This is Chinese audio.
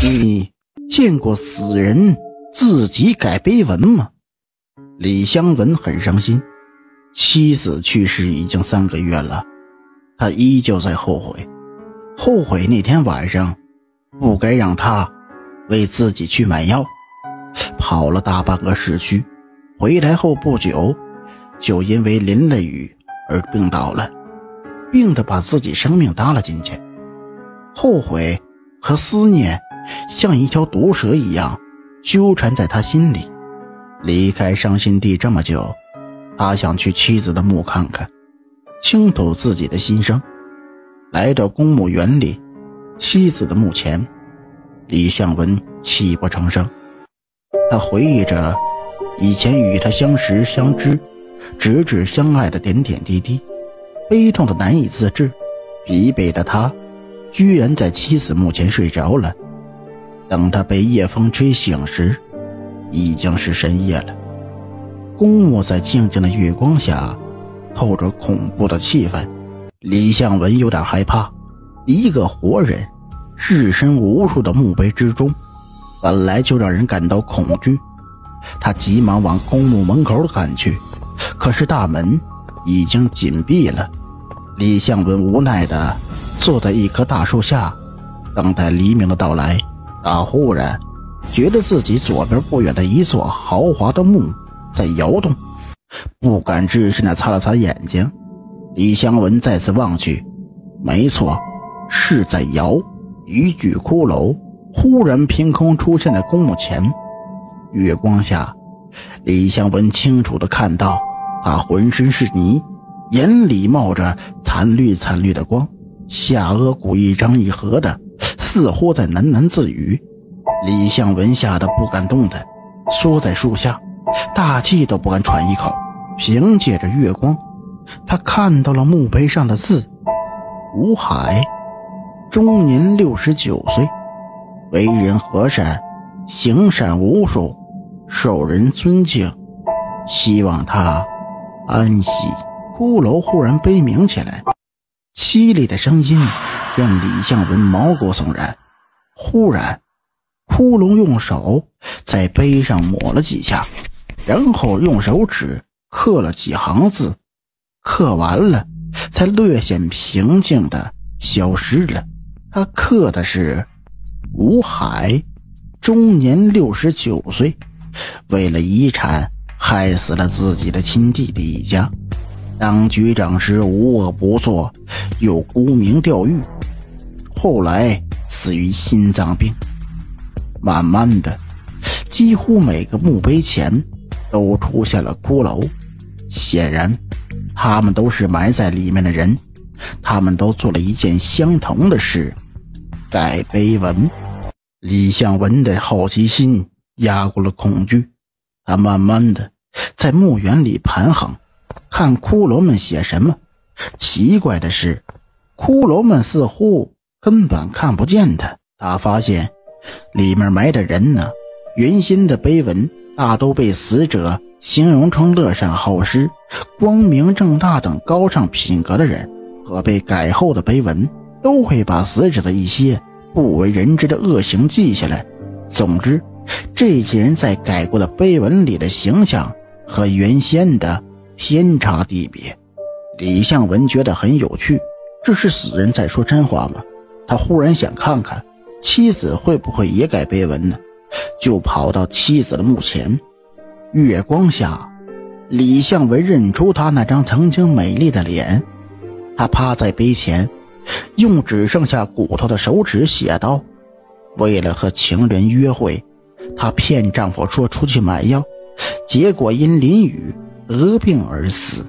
你见过死人自己改碑文吗？李香文很伤心，妻子去世已经三个月了，他依旧在后悔，后悔那天晚上不该让他为自己去买药，跑了大半个市区，回来后不久就因为淋了雨而病倒了，病得把自己生命搭了进去，后悔和思念像一条毒蛇一样纠缠在他心里。离开伤心地这么久，他想去妻子的墓看看，倾吐自己的心声。来到公墓园里，妻子的墓前，李向文泣不成声。他回忆着以前与他相识相知、直至相爱的点点滴滴，悲痛的难以自制。疲惫的他，居然在妻子墓前睡着了。等他被夜风吹醒时，已经是深夜了，公墓在静静的月光下，透着恐怖的气氛。李向文有点害怕，一个活人，置身无数的墓碑之中，本来就让人感到恐惧。他急忙往公墓门口赶去，可是大门已经紧闭了。李向文无奈地坐在一棵大树下，等待黎明的到来。他忽然。觉得自己左边不远的一座豪华的墓在摇动，不敢置信地擦了擦眼睛。李香文再次望去，没错，是在摇。一具骷髅忽然凭空出现在公墓前，月光下，李香文清楚地看到，他浑身是泥，眼里冒着惨绿惨绿的光，下颚骨一张一合的，似乎在喃喃自语。李向文吓得不敢动弹，缩在树下，大气都不敢喘一口。凭借着月光，他看到了墓碑上的字：“吴海，终年六十九岁，为人和善，行善无数，受人尊敬，希望他安息。”骷髅忽然悲鸣起来，凄厉的声音让李向文毛骨悚然。忽然。骷髅用手在碑上抹了几下，然后用手指刻了几行字，刻完了才略显平静的消失了。他刻的是：“吴海，终年六十九岁，为了遗产害死了自己的亲弟弟一家。当局长时无恶不作，又沽名钓誉，后来死于心脏病。”慢慢的，几乎每个墓碑前都出现了骷髅，显然，他们都是埋在里面的人，他们都做了一件相同的事——改碑文。李向文的好奇心压过了恐惧，他慢慢的在墓园里盘桓，看骷髅们写什么。奇怪的是，骷髅们似乎根本看不见他。他发现。里面埋的人呢？原先的碑文大都被死者形容成乐善好施、光明正大等高尚品格的人，和被改后的碑文都会把死者的一些不为人知的恶行记下来。总之，这些人在改过的碑文里的形象和原先的天差地别。李向文觉得很有趣，这是死人在说真话吗？他忽然想看看。妻子会不会也改碑文呢？就跑到妻子的墓前，月光下，李向文认出她那张曾经美丽的脸。他趴在碑前，用只剩下骨头的手指写道：“为了和情人约会，她骗丈夫说出去买药，结果因淋雨得病而死。”